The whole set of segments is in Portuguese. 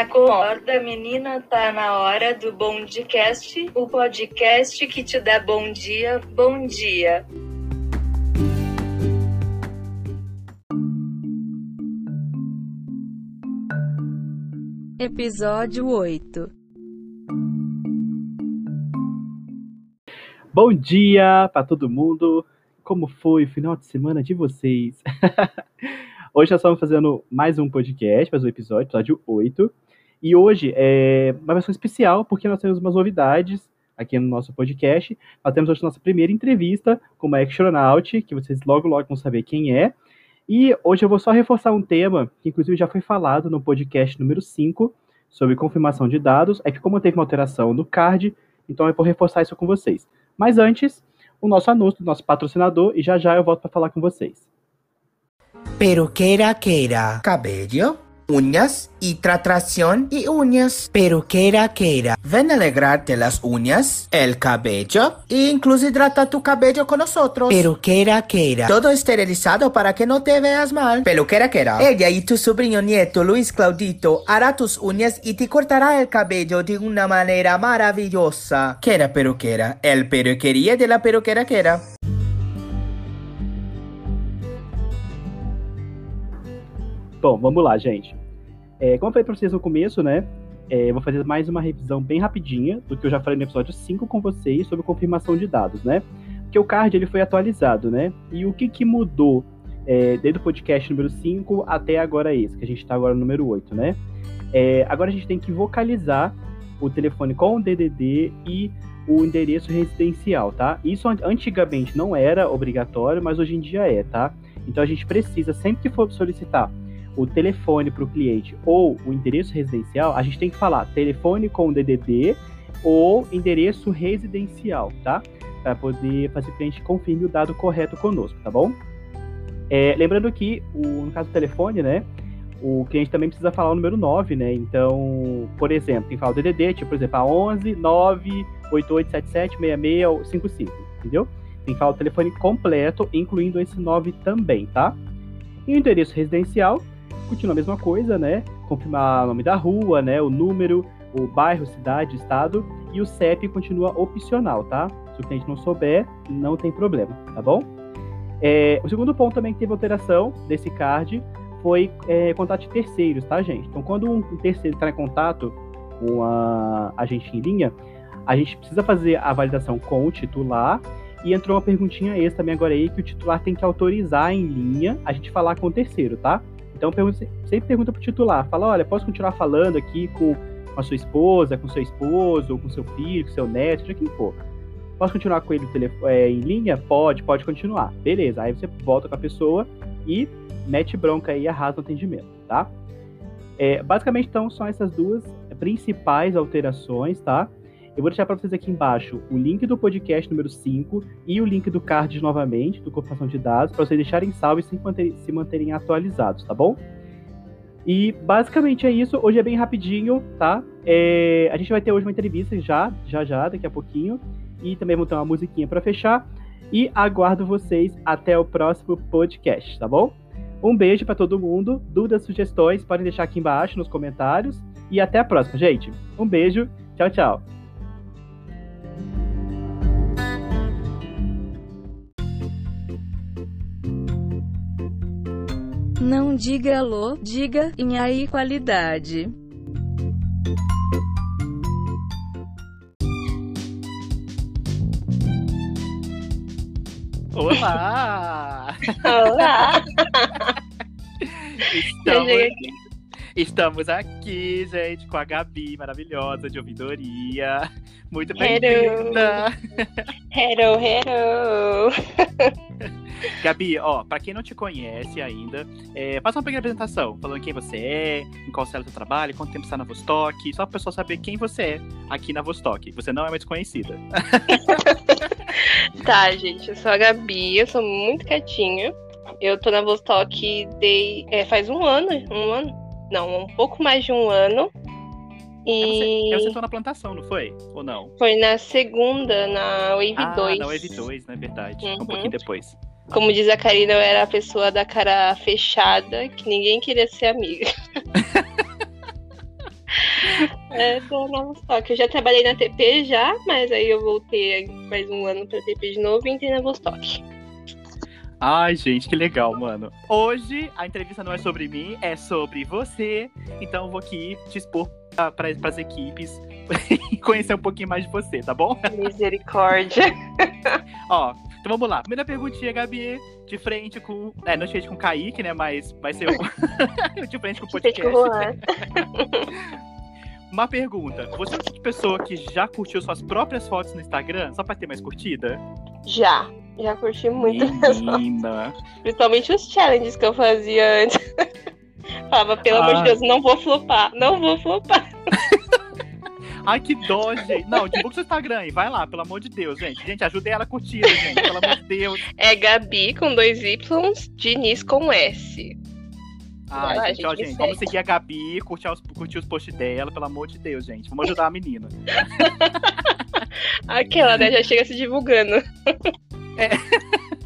Acorda, menina, tá na hora do Bondcast, o podcast que te dá bom dia, bom dia. Episódio 8 Bom dia para todo mundo. Como foi o final de semana de vocês? hoje nós estamos fazendo mais um podcast, mais um episódio, episódio 8. E hoje é uma versão especial porque nós temos umas novidades aqui no nosso podcast. Nós temos hoje a nossa primeira entrevista com uma astronaut, que vocês logo logo vão saber quem é. E hoje eu vou só reforçar um tema que inclusive já foi falado no podcast número 5 sobre confirmação de dados. É que como teve uma alteração no card, então eu vou reforçar isso com vocês. Mas antes, o nosso anúncio do nosso patrocinador e já já eu volto para falar com vocês. Peruquera Quera. Cabello, uñas y tratación y uñas. Peruquera Quera. Ven a alegrarte las uñas, el cabello e incluso hidrata tu cabello con nosotros. Peruquera Quera. Todo esterilizado para que no te veas mal. Peluquera Quera. Ella y tu sobrino nieto Luis Claudito hará tus uñas y te cortará el cabello de una manera maravillosa. Quera Peruquera. El peluquería de la Peruquera Quera. Bom, vamos lá, gente. É, como eu falei para vocês no começo, né? É, eu vou fazer mais uma revisão bem rapidinha do que eu já falei no episódio 5 com vocês sobre confirmação de dados, né? Porque o card ele foi atualizado, né? E o que, que mudou é, desde o podcast número 5 até agora esse, que a gente está agora no número 8, né? É, agora a gente tem que vocalizar o telefone com o DDD e o endereço residencial, tá? Isso antigamente não era obrigatório, mas hoje em dia é, tá? Então a gente precisa, sempre que for solicitar o telefone para o cliente ou o endereço residencial, a gente tem que falar telefone com DDD ou endereço residencial, tá? Para poder fazer o cliente confirme o dado correto conosco, tá bom? É, lembrando que, o, no caso do telefone, né? O cliente também precisa falar o número 9, né? Então, por exemplo, tem que falar o DDD, tipo, por exemplo, a 11 9 8877 6655, entendeu? Tem que falar o telefone completo, incluindo esse 9 também, tá? E o endereço residencial, continua a mesma coisa, né? Confirmar o nome da rua, né? O número, o bairro, cidade, estado. E o CEP continua opcional, tá? Se o cliente não souber, não tem problema, tá bom? É, o segundo ponto também que teve alteração desse card foi é, contato de terceiros, tá, gente? Então, quando um terceiro entrar em contato com a, a gente em linha, a gente precisa fazer a validação com o titular e entrou uma perguntinha extra também agora aí que o titular tem que autorizar em linha a gente falar com o terceiro, tá? Então sempre pergunta pro titular, fala, olha, posso continuar falando aqui com a sua esposa, com seu esposo, com seu filho, com seu neto, seja quem for. Posso continuar com ele é, em linha? Pode, pode continuar. Beleza. Aí você volta com a pessoa e mete bronca aí e arrasa o atendimento, tá? É, basicamente, então, são essas duas principais alterações, tá? Eu vou deixar para vocês aqui embaixo o link do podcast número 5 e o link do card novamente, do confirmação de dados, para vocês deixarem salvo e se manterem, se manterem atualizados, tá bom? E basicamente é isso. Hoje é bem rapidinho, tá? É, a gente vai ter hoje uma entrevista já, já, já, daqui a pouquinho. E também vou ter uma musiquinha para fechar. E aguardo vocês até o próximo podcast, tá bom? Um beijo para todo mundo. Dúvidas, sugestões, podem deixar aqui embaixo nos comentários. E até a próxima, gente. Um beijo. Tchau, tchau. Não diga alô, diga em aí qualidade. Olá! Olá! estamos, estamos aqui, gente, com a Gabi, maravilhosa, de ouvidoria. Muito bem-vinda! Hello, hello! Gabi, ó, pra quem não te conhece ainda, é, faça uma pequena apresentação, falando quem você é, em qual célula você trabalha, quanto tempo você está na Vostok, só pra pessoa saber quem você é aqui na Vostok. Você não é mais conhecida. tá, gente, eu sou a Gabi, eu sou muito quietinha. Eu tô na Vostok de, é, faz um ano, um ano, não, um pouco mais de um ano. E... Você, você na plantação, não foi? Ou não? Foi na segunda, na Wave ah, 2. na Wave 2, na né? verdade. Uhum. Um pouquinho depois. Como diz a Karina, eu era a pessoa da cara fechada, que ninguém queria ser amiga. É, tô na Vostok. Eu já trabalhei na TP já, mas aí eu voltei faz um ano pra TP de novo e entrei na Vostok. Ai, gente, que legal, mano. Hoje a entrevista não é sobre mim, é sobre você. Então eu vou aqui te expor para as equipes e conhecer um pouquinho mais de você, tá bom? Misericórdia. Ó, então vamos lá. Primeira perguntinha, Gabi. De frente com. É, não de frente com o Kaique, né? Mas vai ser o... de frente com o podcast. Uma pergunta. Você é de pessoa que já curtiu suas próprias fotos no Instagram só pra ter mais curtida? Já. Já curti muito. Menina. Principalmente os challenges que eu fazia antes. Falava, pelo ah. amor de ah. Deus, não vou flopar, não vou flopar. Ai, que dó, gente. Não, divulga seu Instagram aí. Vai lá, pelo amor de Deus, gente. Gente, ajudei ela a curtir, gente. Pelo amor de Deus. É Gabi com dois Y, Diniz com S. Lá, gente, gente, ó, gente, vamos seguir a Gabi, curtir os, curtir os posts dela, pelo amor de Deus, gente. Vamos ajudar a menina. Aquela, né? Já chega se divulgando. É.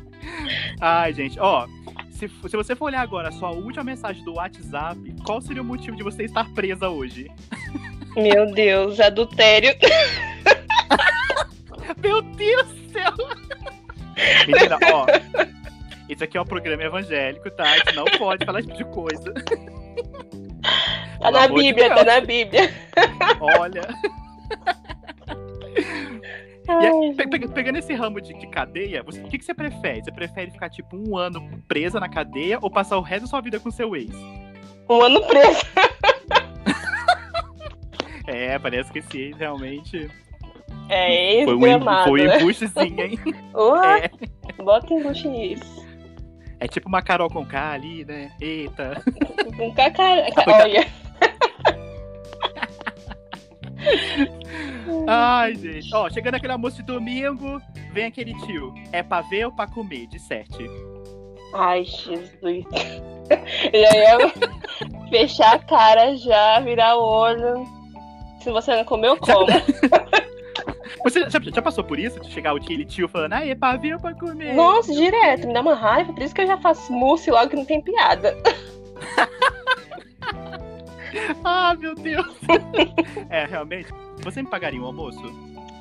Ai, gente, ó. Se, se você for olhar agora a sua última mensagem do WhatsApp, qual seria o motivo de você estar presa hoje? Meu Deus, adultério. Meu Deus do céu! Menina, ó. Isso aqui é um programa evangélico, tá? A gente não pode falar esse tipo de coisa. Tá na Bíblia, de tá na Bíblia. Olha. Aí, pe pe pegando esse ramo de, de cadeia, você, o que, que você prefere? Você prefere ficar, tipo, um ano presa na cadeia ou passar o resto da sua vida com seu ex? Um ano presa. É, parece que sim, realmente. É, foi um, foi um embustezinho, hein? Uhum. É. Bota embuste nisso. É tipo uma Carol com K ali, né? Eita. Um cacaré. Olha. Ai, gente. Ó, chegando aquele almoço de domingo, vem aquele tio. É pra ver ou pra comer? De sete. Ai, Jesus. já ia fechar a cara já, virar o olho. Se você não comeu, como? Você já, já, passou por isso? De chegar aquele tio falando, ah, é pavio pra comer? Nossa, direto, me dá uma raiva, por isso que eu já faço mousse logo que não tem piada. ah, meu Deus. é, realmente. Você me pagaria um almoço?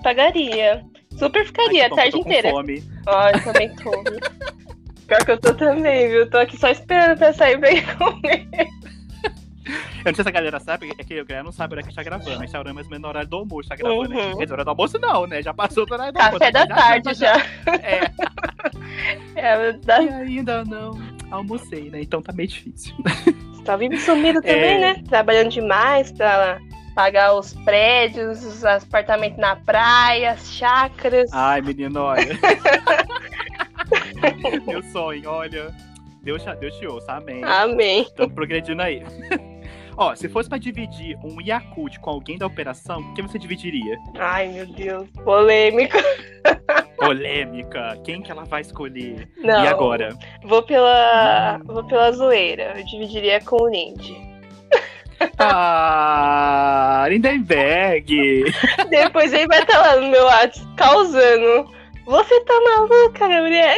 Pagaria. Super ficaria Ai, bom, a tarde inteira. Fome. Ó, eu também tô. Pior que eu tô também, viu? Tô aqui só esperando pra sair pra ir comer. Eu não sei se a galera sabe, é que a galera não sabe a hora que tá gravando. A gente tá mais ou menos no horário do almoço, tá gravando. Uhum. Quer hora do almoço não, né? Já passou do horário do almoço. Café da já, tarde já. já. É. é da... E ainda não almocei, né? Então tá meio difícil. Você tá vindo sumido também, é... né? Trabalhando demais pra pagar os prédios, os apartamentos na praia, as chácaras. Ai, menino, olha. Meu sonho, olha. Deus, Deus te ouça, amém. Amém. Estamos progredindo aí. Ó, se fosse pra dividir um Yakult com alguém da operação, o que você dividiria? Ai, meu Deus. Polêmica. Polêmica. Quem que ela vai escolher? Não, e agora? Vou pela. Hum. Vou pela zoeira. Eu dividiria com o Nindy. Ah, Lindenberg! Depois ele vai estar lá no meu WhatsApp causando. Você tá maluca, Gabriel?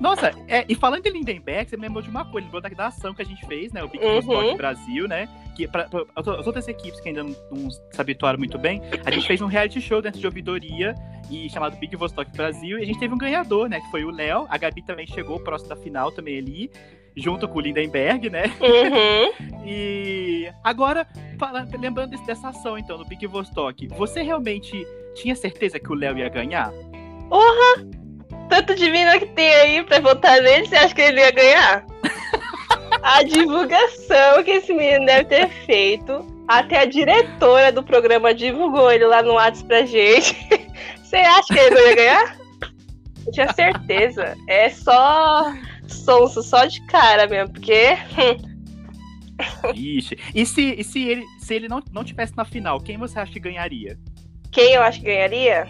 Nossa, é, e falando de Lindenberg, você me lembrou de uma coisa, lembrou da, da ação que a gente fez, né? O Big uhum. Brasil, né? Que pra, pra, as outras equipes que ainda não, não, se habituaram muito bem, a gente fez um reality show dentro de ouvidoria e chamado Big Vostok Brasil, e a gente teve um ganhador, né? Que foi o Léo. A Gabi também chegou próximo da final também ali junto com o Lindenberg, né? Uhum. e agora, fala, lembrando dessa ação, então, do Big Vostok, você realmente tinha certeza que o Léo ia ganhar? Porra! Tanto de mina que tem aí pra votar nele, você acha que ele ia ganhar? a divulgação que esse menino deve ter feito. Até a diretora do programa divulgou ele lá no WhatsApp pra gente. Você acha que ele não ia ganhar? Eu tinha certeza. É só sonso, só de cara mesmo, porque. Ixi. E se, e se ele, se ele não, não tivesse na final, quem você acha que ganharia? Quem eu acho que ganharia?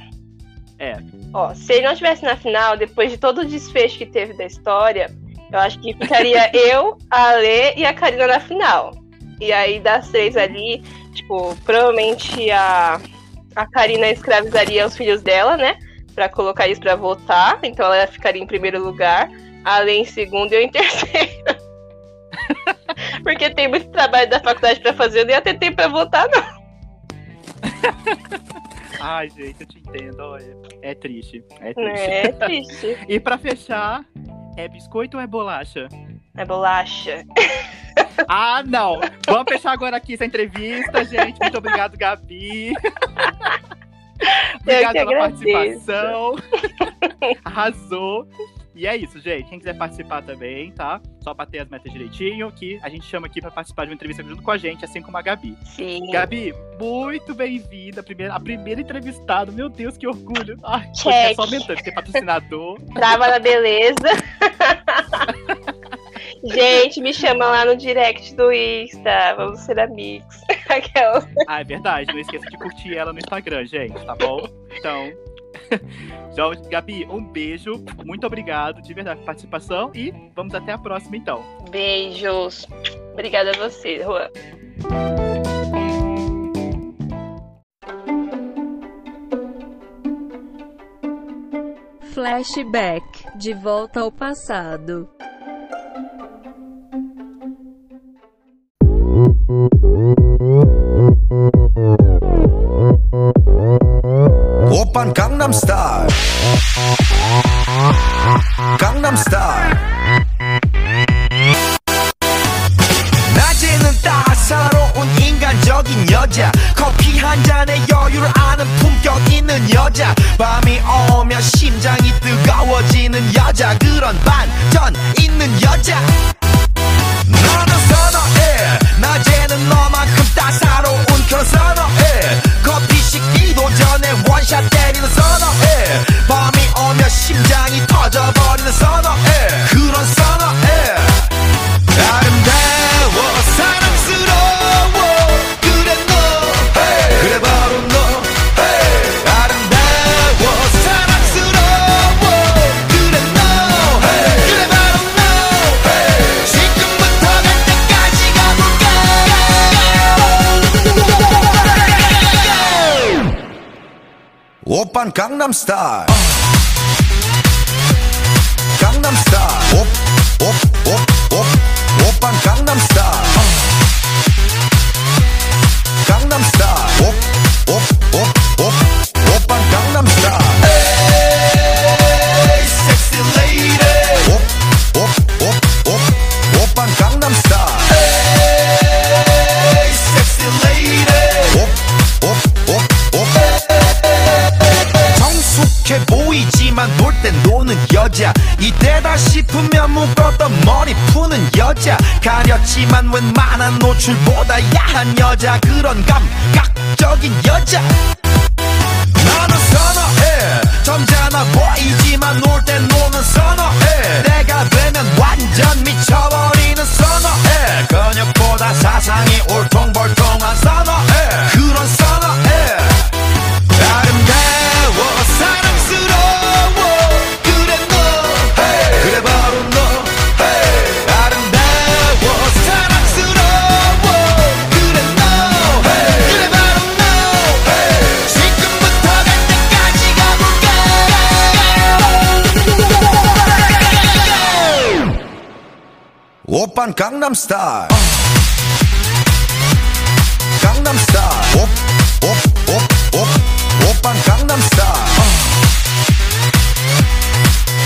É. Ó, se ele não estivesse na final, depois de todo o desfecho que teve da história, eu acho que ficaria eu, a Ale e a Karina na final. E aí, das três ali, tipo, provavelmente a, a Karina escravizaria os filhos dela, né? Pra colocar eles pra votar. Então ela ficaria em primeiro lugar. A Ale em segundo e eu em terceiro. Porque tem muito trabalho da faculdade pra fazer, eu nem ia ter tempo pra votar, não. Ai, gente, eu te entendo. olha. É triste. É triste. É triste. E pra fechar, é biscoito ou é bolacha? É bolacha. Ah, não! Vamos fechar agora aqui essa entrevista, gente. Muito obrigado, Gabi. Obrigado que pela agradeço. participação. Arrasou. E é isso, gente. Quem quiser participar também, tá? Só bater as metas direitinho, que a gente chama aqui pra participar de uma entrevista junto com a gente, assim como a Gabi. Sim. Gabi, muito bem-vinda. A primeira, a primeira entrevistada. Meu Deus, que orgulho. Ai, Check. só aumentando. Tem patrocinador. Trava na beleza. Gente, me chama lá no direct do Insta. Vamos ser amigos. Aquela. Ah, é verdade. Não esqueça de curtir ela no Instagram, gente, tá bom? Então. Então, Gabi, um beijo. Muito obrigado de verdade pela participação. E vamos até a próxima, então. Beijos. Obrigada a você, Juan. Flashback. De volta ao passado. 오면 심장이 뜨거워지는 여자 그런 반전 있는 여자. 나는 선어해. 낮에는 너만큼 따사로운 그런 선어해. 커피 식기도 전에 원샷 때리는 선어해. 밤이 오면 심장이 터져버리는 그런 선어해 강남스타일 강남스타일 노출보다 야한 여자 그런 감각적인 여자. 나는 선어해. 점잖아 보이지만 놀 땐 노는 선어해. 내가 되면 완전 미쳐버리는 선어해. 근육보다 사상이 울퉁불퉁한 선어 오빤 강남스타일. 강남스타일. 옵옵옵옵 오빤 강남스타일.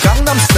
강남스타일